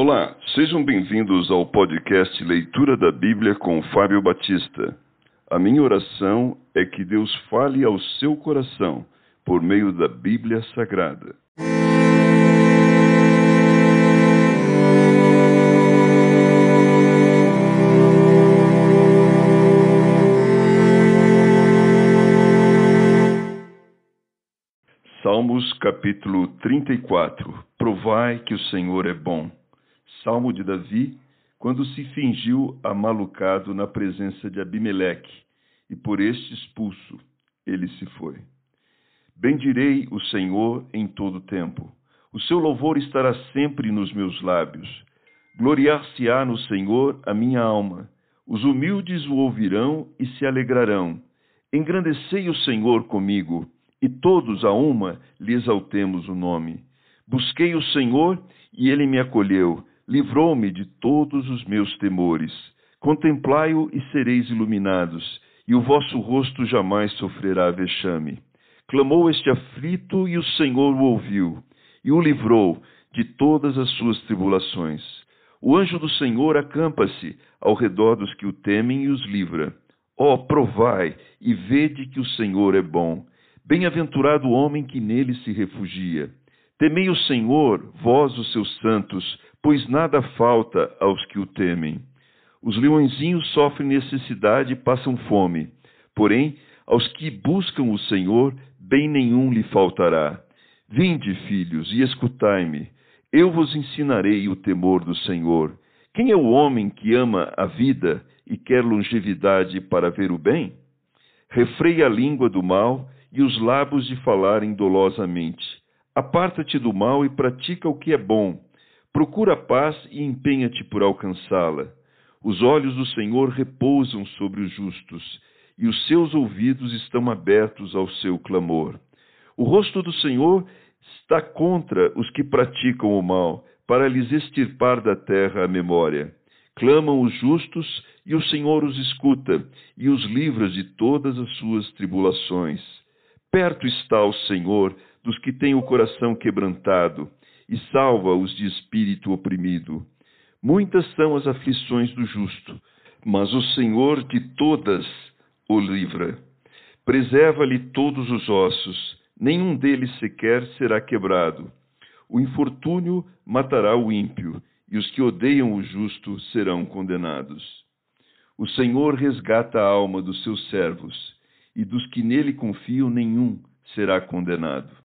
Olá, sejam bem-vindos ao podcast Leitura da Bíblia com Fábio Batista. A minha oração é que Deus fale ao seu coração por meio da Bíblia Sagrada. Salmos capítulo 34 Provai que o Senhor é bom. Salmo de Davi, quando se fingiu amalucado na presença de Abimeleque, e por este expulso ele se foi. Bendirei o Senhor em todo tempo. O seu louvor estará sempre nos meus lábios. Gloriar-se-á no Senhor a minha alma. Os humildes o ouvirão e se alegrarão. Engrandecei o Senhor comigo e todos a uma lhe exaltemos o nome. Busquei o Senhor e ele me acolheu, livrou-me de todos os meus temores. Contemplai-o e sereis iluminados, e o vosso rosto jamais sofrerá vexame. Clamou este aflito e o Senhor o ouviu, e o livrou de todas as suas tribulações. O anjo do Senhor acampa-se ao redor dos que o temem e os livra. Ó, oh, provai e vede que o Senhor é bom Bem-aventurado o homem que nele se refugia. Temei o Senhor, vós os seus santos, pois nada falta aos que o temem. Os leõezinhos sofrem necessidade e passam fome, porém, aos que buscam o Senhor, bem nenhum lhe faltará. Vinde, filhos, e escutai-me. Eu vos ensinarei o temor do Senhor. Quem é o homem que ama a vida e quer longevidade para ver o bem? Refreia a língua do mal e os lábios de falarem dolosamente. Aparta-te do mal e pratica o que é bom. Procura a paz e empenha-te por alcançá-la. Os olhos do Senhor repousam sobre os justos, e os seus ouvidos estão abertos ao seu clamor. O rosto do Senhor está contra os que praticam o mal, para lhes extirpar da terra a memória. Clamam os justos, e o Senhor os escuta, e os livra de todas as suas tribulações. Perto está o Senhor dos que têm o coração quebrantado e salva-os de espírito oprimido. Muitas são as aflições do justo, mas o Senhor de todas o livra. Preserva-lhe todos os ossos, nenhum deles sequer será quebrado. O infortúnio matará o ímpio, e os que odeiam o justo serão condenados. O Senhor resgata a alma dos seus servos e dos que nele confiam nenhum será condenado.